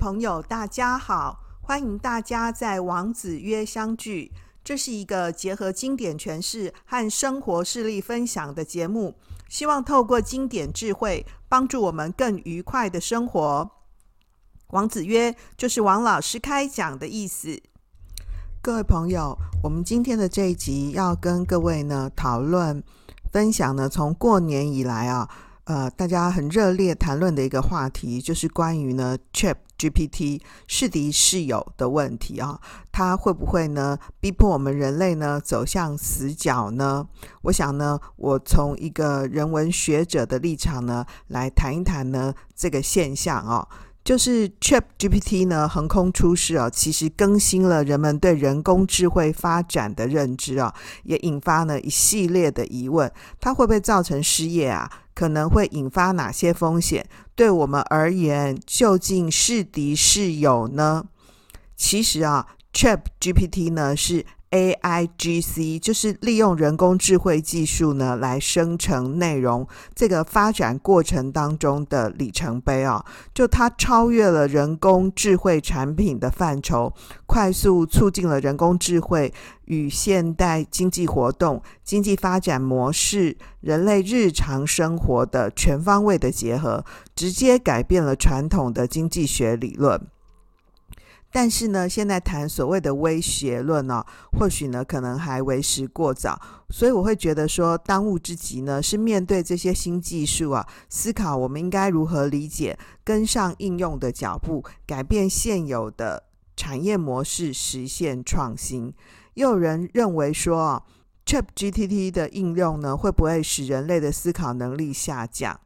朋友，大家好！欢迎大家在王子约相聚。这是一个结合经典诠释和生活事例分享的节目，希望透过经典智慧，帮助我们更愉快的生活。王子约就是王老师开讲的意思。各位朋友，我们今天的这一集要跟各位呢讨论分享呢，从过年以来啊。呃，大家很热烈谈论的一个话题，就是关于呢，ChatGPT 是敌是友的问题啊，它会不会呢逼迫我们人类呢走向死角呢？我想呢，我从一个人文学者的立场呢，来谈一谈呢这个现象啊。就是 ChatGPT 呢横空出世啊，其实更新了人们对人工智慧发展的认知啊，也引发了一系列的疑问：它会不会造成失业啊？可能会引发哪些风险？对我们而言，究竟是敌是友呢？其实啊，ChatGPT 呢是。AIGC 就是利用人工智慧技术呢来生成内容，这个发展过程当中的里程碑啊，就它超越了人工智慧产品的范畴，快速促进了人工智慧与现代经济活动、经济发展模式、人类日常生活的全方位的结合，直接改变了传统的经济学理论。但是呢，现在谈所谓的威胁论呢、哦，或许呢可能还为时过早，所以我会觉得说，当务之急呢是面对这些新技术啊，思考我们应该如何理解，跟上应用的脚步，改变现有的产业模式，实现创新。又有人认为说啊，ChatGPT 的应用呢，会不会使人类的思考能力下降？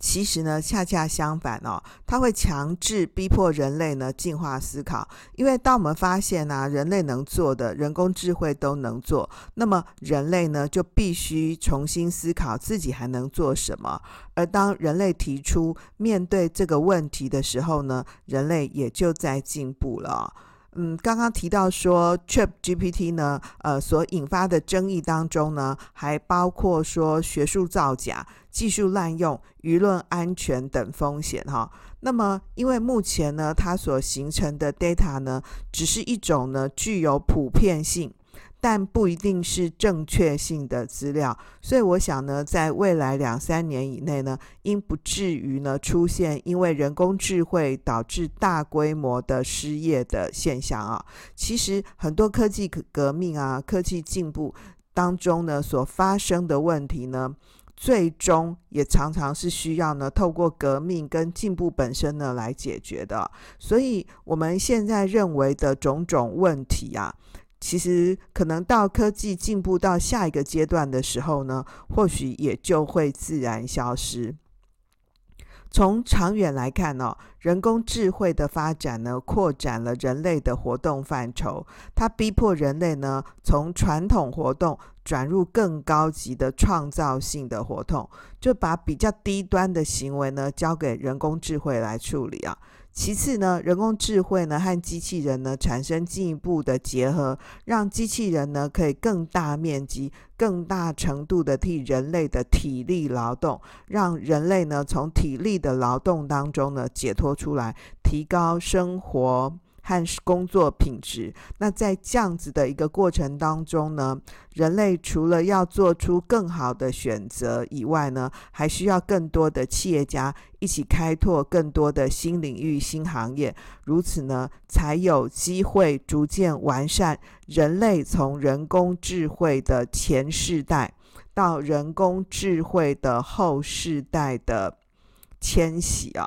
其实呢，恰恰相反哦，它会强制逼迫人类呢进化思考。因为当我们发现呢、啊，人类能做的，人工智慧都能做，那么人类呢就必须重新思考自己还能做什么。而当人类提出面对这个问题的时候呢，人类也就在进步了。嗯，刚刚提到说 ChatGPT 呢，呃，所引发的争议当中呢，还包括说学术造假、技术滥用、舆论安全等风险哈。那么，因为目前呢，它所形成的 data 呢，只是一种呢具有普遍性。但不一定是正确性的资料，所以我想呢，在未来两三年以内呢，应不至于呢出现因为人工智慧导致大规模的失业的现象啊。其实很多科技革命啊、科技进步当中呢所发生的问题呢，最终也常常是需要呢透过革命跟进步本身呢来解决的。所以我们现在认为的种种问题啊。其实，可能到科技进步到下一个阶段的时候呢，或许也就会自然消失。从长远来看呢，人工智慧的发展呢，扩展了人类的活动范畴，它逼迫人类呢，从传统活动转入更高级的创造性的活动，就把比较低端的行为呢，交给人工智慧来处理啊。其次呢，人工智慧呢和机器人呢产生进一步的结合，让机器人呢可以更大面积、更大程度的替人类的体力劳动，让人类呢从体力的劳动当中呢解脱出来，提高生活。和工作品质。那在这样子的一个过程当中呢，人类除了要做出更好的选择以外呢，还需要更多的企业家一起开拓更多的新领域、新行业。如此呢，才有机会逐渐完善人类从人工智慧的前世代到人工智慧的后世代的迁徙啊。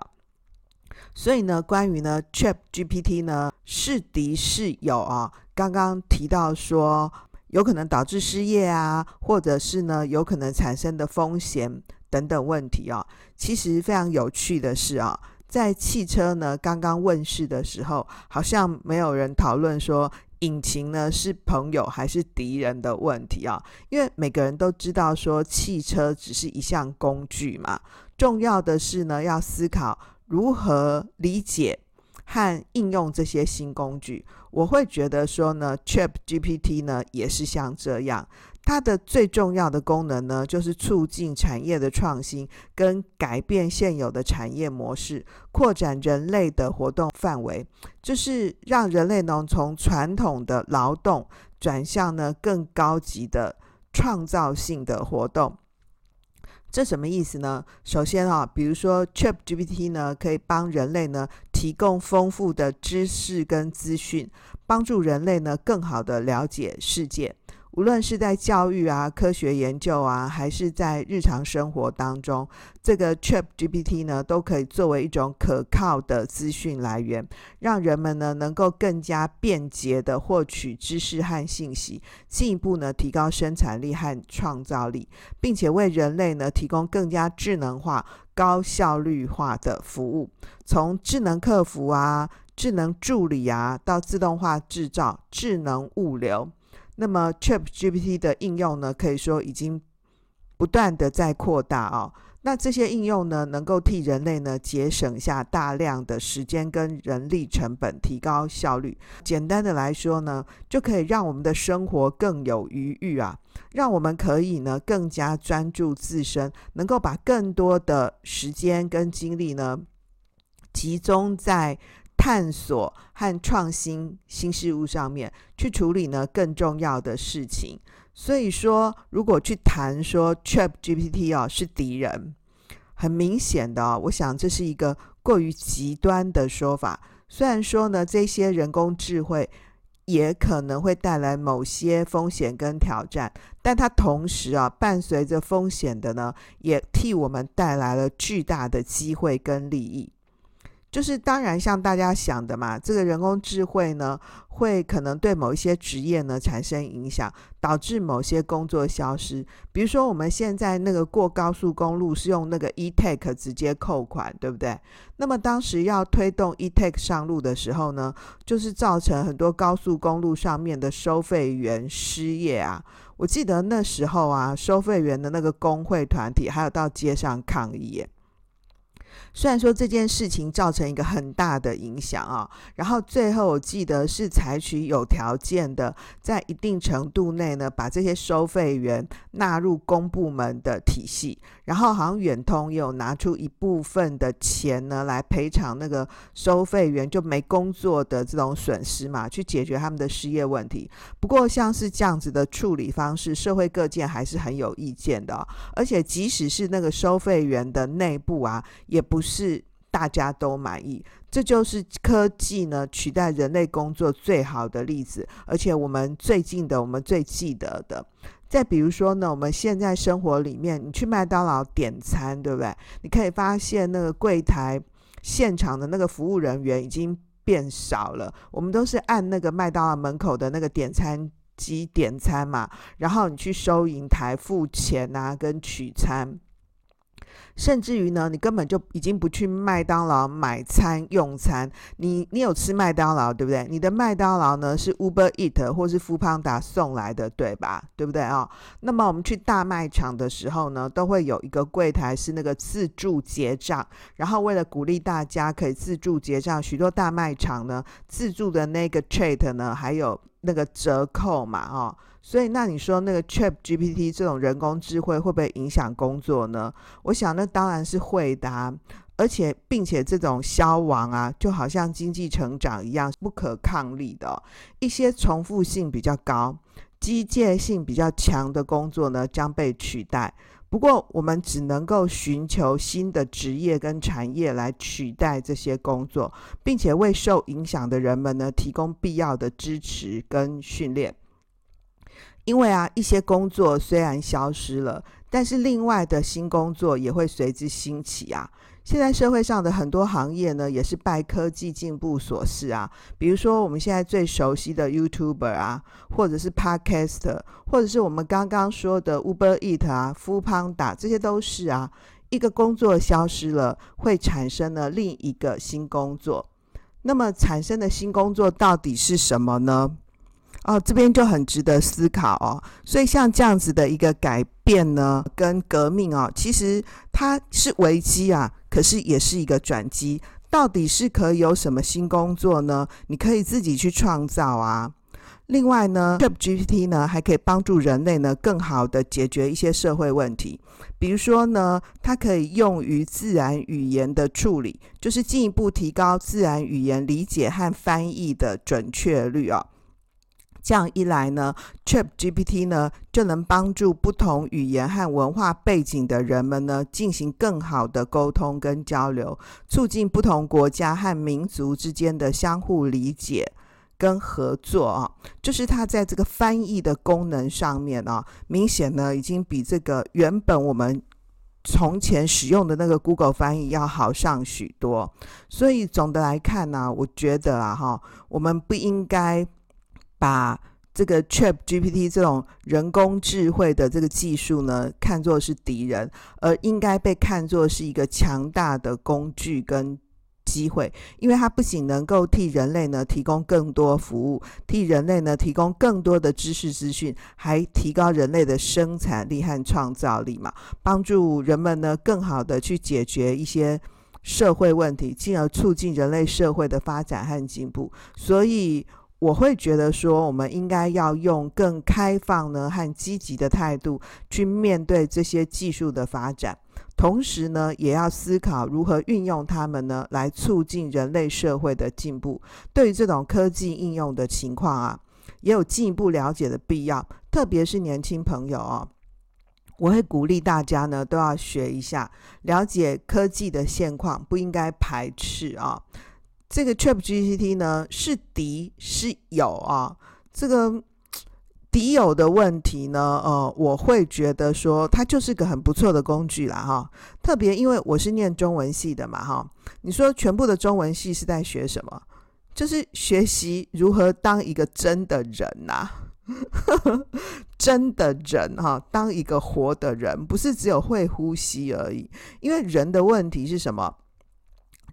所以呢，关于呢，ChatGPT 呢是敌是友啊？刚刚提到说有可能导致失业啊，或者是呢有可能产生的风险等等问题啊。其实非常有趣的是啊，在汽车呢刚刚问世的时候，好像没有人讨论说引擎呢是朋友还是敌人的问题啊，因为每个人都知道说汽车只是一项工具嘛，重要的是呢要思考。如何理解和应用这些新工具？我会觉得说呢，ChatGPT 呢也是像这样。它的最重要的功能呢，就是促进产业的创新，跟改变现有的产业模式，扩展人类的活动范围，就是让人类能从传统的劳动转向呢更高级的创造性的活动。这什么意思呢？首先啊，比如说 ChatGPT 呢，可以帮人类呢提供丰富的知识跟资讯，帮助人类呢更好的了解世界。无论是在教育啊、科学研究啊，还是在日常生活当中，这个 ChatGPT 呢，都可以作为一种可靠的资讯来源，让人们呢能够更加便捷地获取知识和信息，进一步呢提高生产力和创造力，并且为人类呢提供更加智能化、高效率化的服务，从智能客服啊、智能助理啊，到自动化制造、智能物流。那么 ChatGPT 的应用呢，可以说已经不断的在扩大哦。那这些应用呢，能够替人类呢节省下大量的时间跟人力成本，提高效率。简单的来说呢，就可以让我们的生活更有余裕啊，让我们可以呢更加专注自身，能够把更多的时间跟精力呢集中在。探索和创新新事物上面去处理呢更重要的事情，所以说如果去谈说 ChatGPT 哦是敌人，很明显的，我想这是一个过于极端的说法。虽然说呢这些人工智慧也可能会带来某些风险跟挑战，但它同时啊伴随着风险的呢，也替我们带来了巨大的机会跟利益。就是当然像大家想的嘛，这个人工智慧呢，会可能对某一些职业呢产生影响，导致某些工作消失。比如说我们现在那个过高速公路是用那个 e-tag 直接扣款，对不对？那么当时要推动 e-tag 上路的时候呢，就是造成很多高速公路上面的收费员失业啊。我记得那时候啊，收费员的那个工会团体还有到街上抗议。虽然说这件事情造成一个很大的影响啊，然后最后我记得是采取有条件的，在一定程度内呢，把这些收费员纳入公部门的体系，然后好像远通也有拿出一部分的钱呢来赔偿那个收费员就没工作的这种损失嘛，去解决他们的失业问题。不过像是这样子的处理方式，社会各界还是很有意见的，而且即使是那个收费员的内部啊，也不是大家都满意，这就是科技呢取代人类工作最好的例子，而且我们最近的，我们最记得的。再比如说呢，我们现在生活里面，你去麦当劳点餐，对不对？你可以发现那个柜台现场的那个服务人员已经变少了，我们都是按那个麦当劳门口的那个点餐机点餐嘛，然后你去收银台付钱啊，跟取餐。甚至于呢，你根本就已经不去麦当劳买餐用餐，你你有吃麦当劳对不对？你的麦当劳呢是 Uber Eat 或是 Foodpanda 送来的对吧？对不对啊、哦？那么我们去大卖场的时候呢，都会有一个柜台是那个自助结账，然后为了鼓励大家可以自助结账，许多大卖场呢自助的那个 Chat 呢还有那个折扣嘛，哦。所以，那你说那个 ChatGPT 这种人工智慧会不会影响工作呢？我想，那当然是会的啊，而且，并且这种消亡啊，就好像经济成长一样不可抗力的。一些重复性比较高、机械性比较强的工作呢，将被取代。不过，我们只能够寻求新的职业跟产业来取代这些工作，并且为受影响的人们呢，提供必要的支持跟训练。因为啊，一些工作虽然消失了，但是另外的新工作也会随之兴起啊。现在社会上的很多行业呢，也是拜科技进步所赐啊。比如说我们现在最熟悉的 YouTuber 啊，或者是 Podcaster，或者是我们刚刚说的 Uber Eat 啊、Foodpanda，这些都是啊。一个工作消失了，会产生了另一个新工作。那么产生的新工作到底是什么呢？哦，这边就很值得思考哦。所以像这样子的一个改变呢，跟革命哦，其实它是危机啊，可是也是一个转机。到底是可以有什么新工作呢？你可以自己去创造啊。另外呢，ChatGPT 呢还可以帮助人类呢更好的解决一些社会问题，比如说呢，它可以用于自然语言的处理，就是进一步提高自然语言理解和翻译的准确率啊。这样一来呢，ChatGPT 呢就能帮助不同语言和文化背景的人们呢进行更好的沟通跟交流，促进不同国家和民族之间的相互理解跟合作啊。就是它在这个翻译的功能上面啊，明显呢已经比这个原本我们从前使用的那个 Google 翻译要好上许多。所以总的来看呢，我觉得啊哈，我们不应该。把这个 ChatGPT 这种人工智慧的这个技术呢，看作是敌人，而应该被看作是一个强大的工具跟机会，因为它不仅能够替人类呢提供更多服务，替人类呢提供更多的知识资讯，还提高人类的生产力和创造力嘛，帮助人们呢更好的去解决一些社会问题，进而促进人类社会的发展和进步，所以。我会觉得说，我们应该要用更开放呢和积极的态度去面对这些技术的发展，同时呢，也要思考如何运用它们呢来促进人类社会的进步。对于这种科技应用的情况啊，也有进一步了解的必要，特别是年轻朋友哦，我会鼓励大家呢都要学一下，了解科技的现况，不应该排斥啊。这个 ChatGPT 呢是敌是友啊？这个敌友的问题呢，呃，我会觉得说它就是个很不错的工具啦，哈。特别因为我是念中文系的嘛，哈。你说全部的中文系是在学什么？就是学习如何当一个真的人呐、啊，真的人哈，当一个活的人，不是只有会呼吸而已。因为人的问题是什么？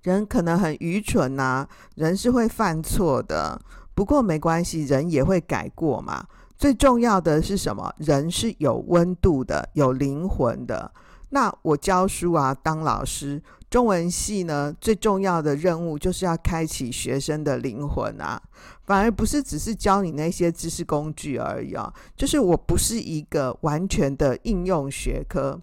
人可能很愚蠢呐、人是会犯错的，不过没关系，人也会改过嘛。最重要的是什么？人是有温度的，有灵魂的。那我教书啊，当老师，中文系呢，最重要的任务就是要开启学生的灵魂啊，反而不是只是教你那些知识工具而已啊。就是我不是一个完全的应用学科。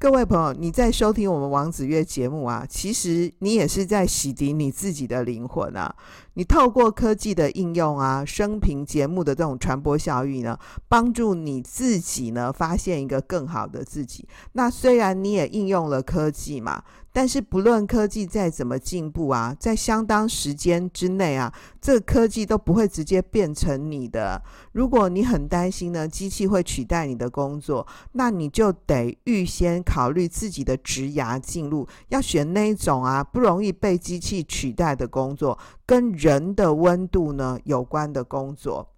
各位朋友，你在收听我们王子月节目啊，其实你也是在洗涤你自己的灵魂啊。你透过科技的应用啊，生平节目的这种传播效益呢，帮助你自己呢发现一个更好的自己。那虽然你也应用了科技嘛。但是不论科技再怎么进步啊，在相当时间之内啊，这个科技都不会直接变成你的。如果你很担心呢，机器会取代你的工作，那你就得预先考虑自己的职涯进路，要选那一种啊不容易被机器取代的工作，跟人的温度呢有关的工作。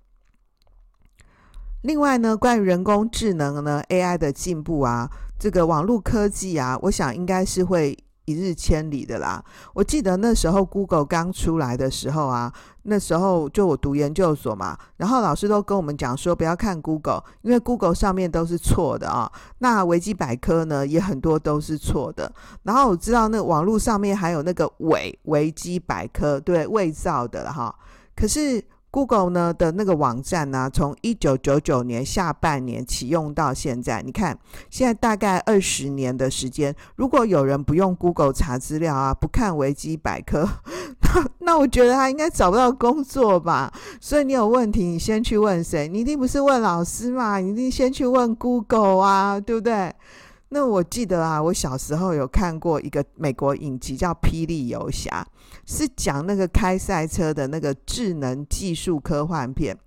另外呢，关于人工智能呢，AI 的进步啊，这个网络科技啊，我想应该是会。一日千里的啦！我记得那时候 Google 刚出来的时候啊，那时候就我读研究所嘛，然后老师都跟我们讲说不要看 Google，因为 Google 上面都是错的啊。那维基百科呢也很多都是错的。然后我知道那网络上面还有那个伪维基百科，对，伪造的哈。可是。Google 呢的那个网站呢，从一九九九年下半年启用到现在，你看现在大概二十年的时间。如果有人不用 Google 查资料啊，不看维基百科，那那我觉得他应该找不到工作吧。所以你有问题，你先去问谁？你一定不是问老师嘛？你一定先去问 Google 啊，对不对？那我记得啊，我小时候有看过一个美国影集叫《霹雳游侠》，是讲那个开赛车的那个智能技术科幻片。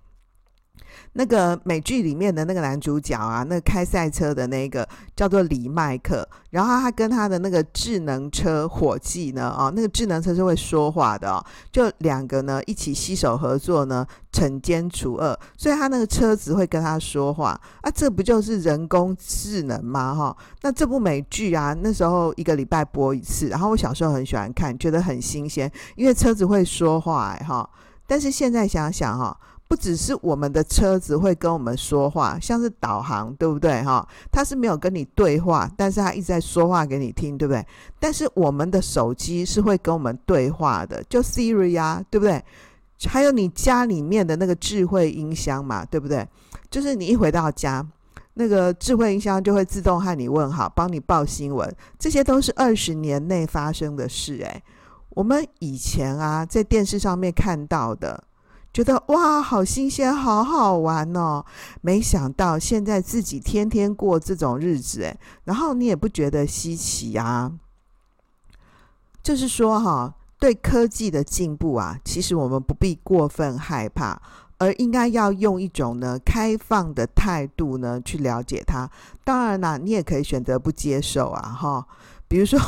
那个美剧里面的那个男主角啊，那个开赛车的那个叫做李麦克，然后他跟他的那个智能车伙计呢，啊，那个智能车是会说话的哦，就两个呢一起携手合作呢，惩奸除恶，所以他那个车子会跟他说话啊，这不就是人工智能吗？哈，那这部美剧啊，那时候一个礼拜播一次，然后我小时候很喜欢看，觉得很新鲜，因为车子会说话，哎哈，但是现在想想哈。不只是我们的车子会跟我们说话，像是导航，对不对？哈，它是没有跟你对话，但是它一直在说话给你听，对不对？但是我们的手机是会跟我们对话的，就 Siri 啊，对不对？还有你家里面的那个智慧音箱嘛，对不对？就是你一回到家，那个智慧音箱就会自动和你问好，帮你报新闻，这些都是二十年内发生的事。诶，我们以前啊，在电视上面看到的，觉得哇，好新鲜，好好玩哦。没想到现在自己天天过这种日子，诶，然后你也不觉得稀奇啊。就是说哈，对科技的进步啊，其实我们不必过分害怕。而应该要用一种呢开放的态度呢去了解它。当然啦，你也可以选择不接受啊，哈。比如说，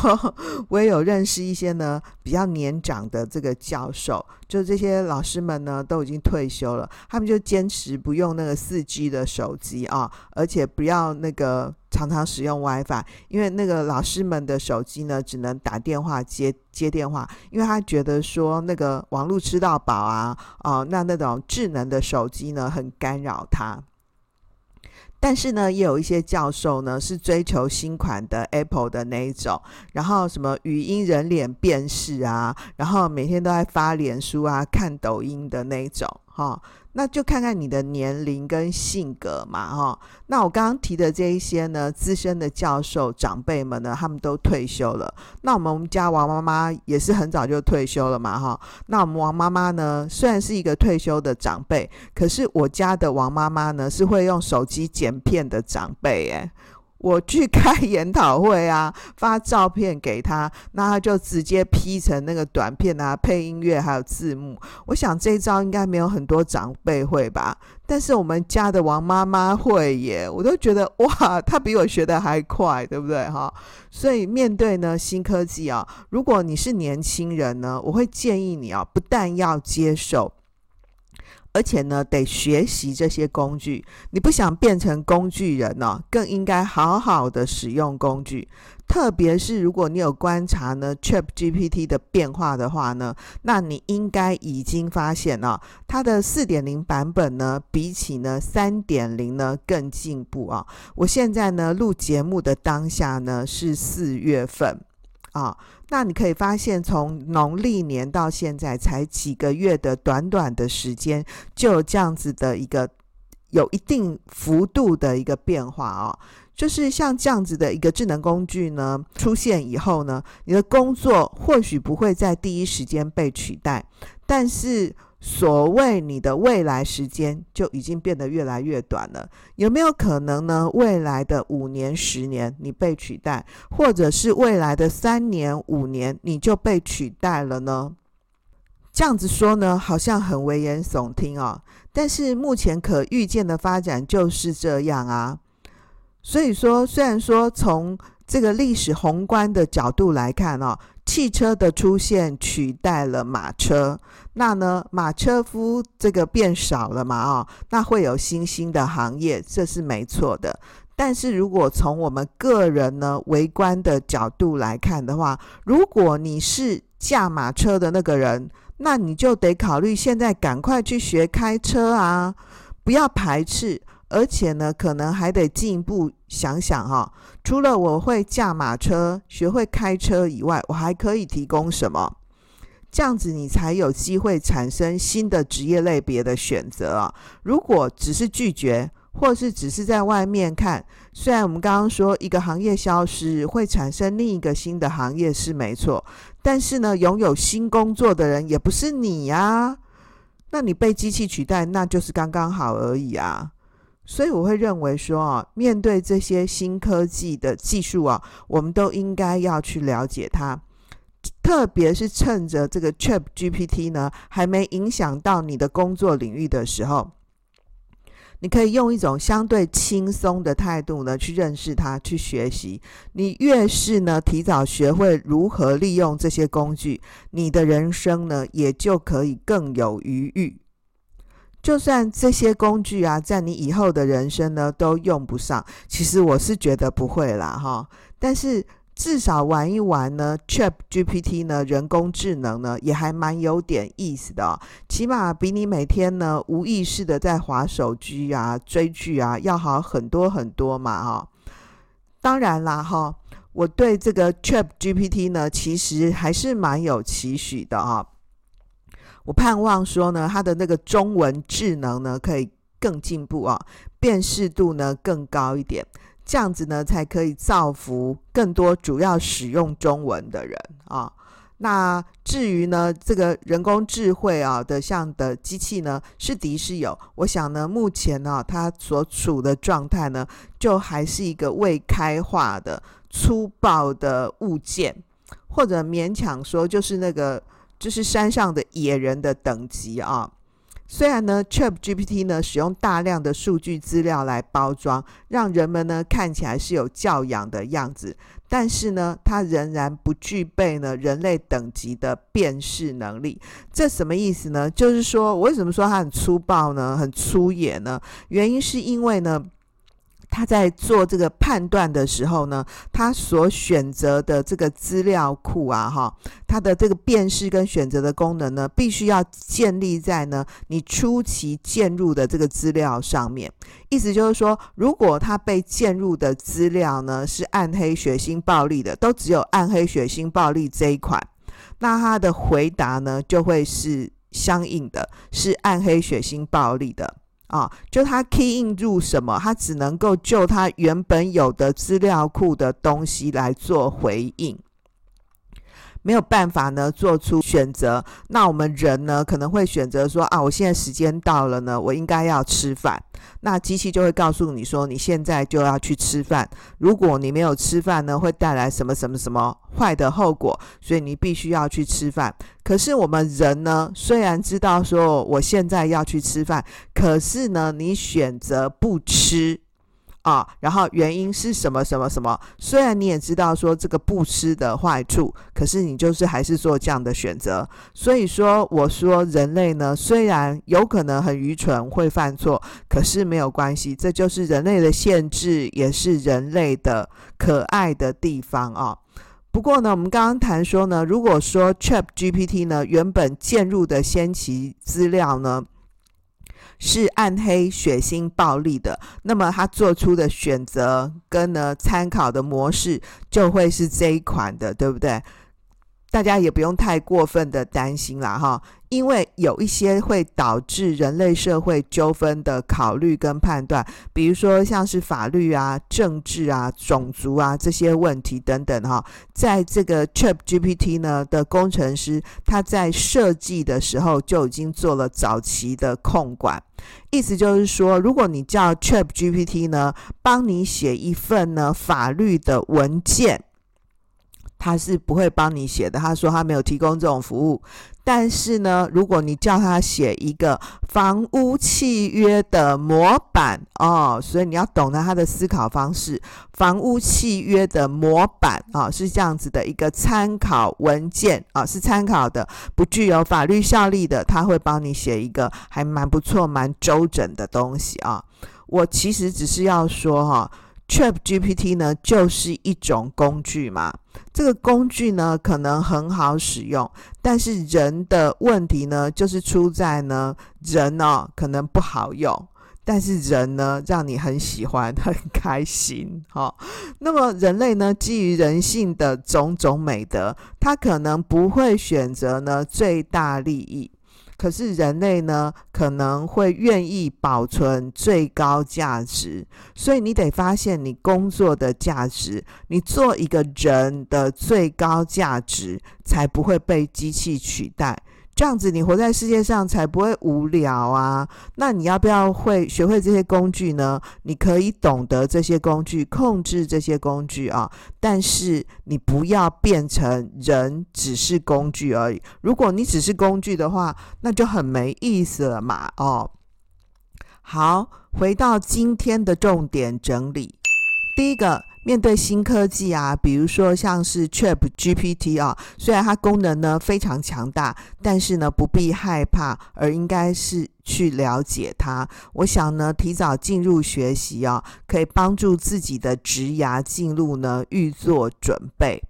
我也有认识一些呢比较年长的这个教授，就这些老师们呢都已经退休了，他们就坚持不用那个四 G 的手机啊，而且不要那个常常使用 WiFi，因为那个老师们的手机呢只能打电话接接电话，因为他觉得说那个网络吃到饱啊，哦，那那种智能的手机呢很干扰他。但是呢，也有一些教授呢是追求新款的 Apple 的那一种，然后什么语音人脸辨识啊，然后每天都在发脸书啊、看抖音的那一种，哈。那就看看你的年龄跟性格嘛，哈。那我刚刚提的这一些呢，资深的教授长辈们呢，他们都退休了。那我们家王妈妈也是很早就退休了嘛，哈。那我们王妈妈呢，虽然是一个退休的长辈，可是我家的王妈妈呢，是会用手机剪片的长辈，诶。我去开研讨会啊，发照片给他，那他就直接 P 成那个短片啊，配音乐还有字幕。我想这一招应该没有很多长辈会吧，但是我们家的王妈妈会耶，我都觉得哇，她比我学的还快，对不对哈？所以面对呢新科技啊，如果你是年轻人呢，我会建议你啊，不但要接受。而且呢，得学习这些工具。你不想变成工具人呢，更应该好好的使用工具。特别是如果你有观察呢，ChatGPT 的变化的话呢，那你应该已经发现啊它的四点零版本呢，比起呢三点零呢更进步啊。我现在呢录节目的当下呢是四月份啊。那你可以发现，从农历年到现在才几个月的短短的时间，就有这样子的一个有一定幅度的一个变化哦。就是像这样子的一个智能工具呢出现以后呢，你的工作或许不会在第一时间被取代，但是。所谓你的未来时间就已经变得越来越短了，有没有可能呢？未来的五年、十年你被取代，或者是未来的三年、五年你就被取代了呢？这样子说呢，好像很危言耸听哦。但是目前可预见的发展就是这样啊。所以说，虽然说从这个历史宏观的角度来看哦。汽车的出现取代了马车，那呢，马车夫这个变少了嘛？哦，那会有新兴的行业，这是没错的。但是如果从我们个人呢围观的角度来看的话，如果你是驾马车的那个人，那你就得考虑现在赶快去学开车啊，不要排斥。而且呢，可能还得进一步想想哈，除了我会驾马车、学会开车以外，我还可以提供什么？这样子你才有机会产生新的职业类别的选择啊！如果只是拒绝，或是只是在外面看，虽然我们刚刚说一个行业消失会产生另一个新的行业是没错，但是呢，拥有新工作的人也不是你呀，那你被机器取代，那就是刚刚好而已啊。所以我会认为说啊，面对这些新科技的技术啊，我们都应该要去了解它，特别是趁着这个 ChatGPT 呢还没影响到你的工作领域的时候，你可以用一种相对轻松的态度呢去认识它，去学习。你越是呢提早学会如何利用这些工具，你的人生呢也就可以更有余裕。就算这些工具啊，在你以后的人生呢都用不上，其实我是觉得不会啦哈。但是至少玩一玩呢，ChatGPT 呢，人工智能呢，也还蛮有点意思的。起码比你每天呢无意识的在滑手机啊、追剧啊要好很多很多嘛哈。当然啦哈，我对这个 ChatGPT 呢，其实还是蛮有期许的哈。我盼望说呢，它的那个中文智能呢可以更进步啊，辨识度呢更高一点，这样子呢才可以造福更多主要使用中文的人啊。那至于呢，这个人工智慧啊的像的机器呢，是敌是友？我想呢，目前呢，它所处的状态呢，就还是一个未开化的粗暴的物件，或者勉强说就是那个这是山上的野人的等级啊。虽然呢，ChatGPT 呢使用大量的数据资料来包装，让人们呢看起来是有教养的样子，但是呢，它仍然不具备呢人类等级的辨识能力。这什么意思呢？就是说，我为什么说它很粗暴呢？很粗野呢？原因是因为呢。他在做这个判断的时候呢，他所选择的这个资料库啊，哈，他的这个辨识跟选择的功能呢，必须要建立在呢你初期建入的这个资料上面。意思就是说，如果他被建入的资料呢是暗黑、血腥、暴力的，都只有暗黑、血腥、暴力这一款，那他的回答呢就会是相应的，是暗黑、血腥、暴力的。啊，就他 key in 入什么，他只能够就他原本有的资料库的东西来做回应。没有办法呢，做出选择。那我们人呢，可能会选择说啊，我现在时间到了呢，我应该要吃饭。那机器就会告诉你说，你现在就要去吃饭。如果你没有吃饭呢，会带来什么什么什么坏的后果，所以你必须要去吃饭。可是我们人呢，虽然知道说我现在要去吃饭，可是呢，你选择不吃。啊，然后原因是什么什么什么？虽然你也知道说这个不吃的坏处，可是你就是还是做这样的选择。所以说，我说人类呢，虽然有可能很愚蠢，会犯错，可是没有关系，这就是人类的限制，也是人类的可爱的地方啊。不过呢，我们刚刚谈说呢，如果说 ChatGPT 呢原本建入的先期资料呢，是暗黑、血腥、暴力的，那么他做出的选择跟呢参考的模式就会是这一款的，对不对？大家也不用太过分的担心啦，哈，因为有一些会导致人类社会纠纷的考虑跟判断，比如说像是法律啊、政治啊、种族啊这些问题等等，哈，在这个 ChatGPT 呢的工程师他在设计的时候就已经做了早期的控管，意思就是说，如果你叫 ChatGPT 呢帮你写一份呢法律的文件。他是不会帮你写的，他说他没有提供这种服务。但是呢，如果你叫他写一个房屋契约的模板哦，所以你要懂得他的思考方式。房屋契约的模板啊，是这样子的一个参考文件啊，是参考的，不具有法律效力的。他会帮你写一个还蛮不错、蛮周整的东西啊。我其实只是要说哈。ChatGPT 呢，就是一种工具嘛。这个工具呢，可能很好使用，但是人的问题呢，就是出在呢，人哦，可能不好用，但是人呢，让你很喜欢、很开心。好、哦，那么人类呢，基于人性的种种美德，他可能不会选择呢最大利益。可是人类呢，可能会愿意保存最高价值，所以你得发现你工作的价值，你做一个人的最高价值，才不会被机器取代。这样子，你活在世界上才不会无聊啊！那你要不要会学会这些工具呢？你可以懂得这些工具，控制这些工具啊，但是你不要变成人只是工具而已。如果你只是工具的话，那就很没意思了嘛！哦，好，回到今天的重点整理，第一个。面对新科技啊，比如说像是 ChatGPT 啊，虽然它功能呢非常强大，但是呢不必害怕，而应该是去了解它。我想呢，提早进入学习啊，可以帮助自己的职涯进入呢预做准备。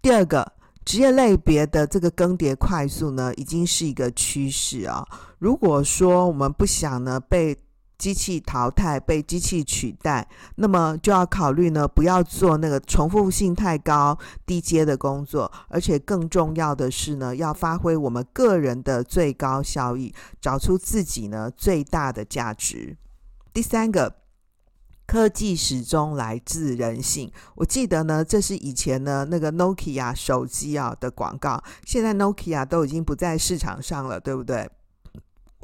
第二个，职业类别的这个更迭快速呢，已经是一个趋势啊。如果说我们不想呢被机器淘汰、被机器取代，那么就要考虑呢，不要做那个重复性太高、低阶的工作，而且更重要的是呢，要发挥我们个人的最高效益，找出自己呢最大的价值。第三个。科技始终来自人性。我记得呢，这是以前呢那个 Nokia 手机啊的广告。现在 Nokia 都已经不在市场上了，对不对？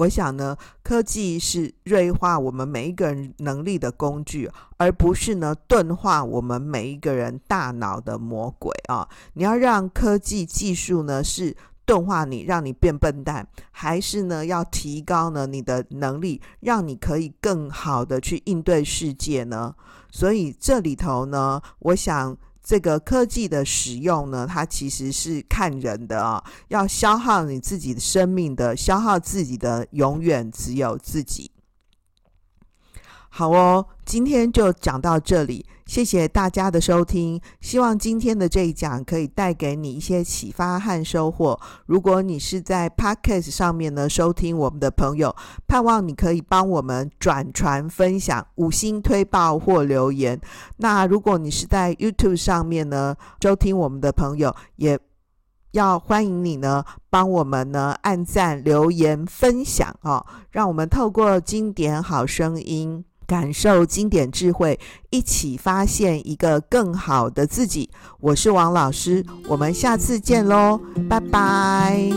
我想呢，科技是锐化我们每一个人能力的工具，而不是呢钝化我们每一个人大脑的魔鬼啊！你要让科技技术呢是。钝化你，让你变笨蛋，还是呢要提高呢你的能力，让你可以更好的去应对世界呢？所以这里头呢，我想这个科技的使用呢，它其实是看人的啊，要消耗你自己的生命的，消耗自己的，永远只有自己。好哦，今天就讲到这里，谢谢大家的收听。希望今天的这一讲可以带给你一些启发和收获。如果你是在 Podcast 上面呢收听我们的朋友，盼望你可以帮我们转传分享、五星推爆或留言。那如果你是在 YouTube 上面呢收听我们的朋友，也要欢迎你呢帮我们呢按赞、留言、分享哦，让我们透过经典好声音。感受经典智慧一起发现一个更好的自己。我是王老师我们下次见喽拜拜。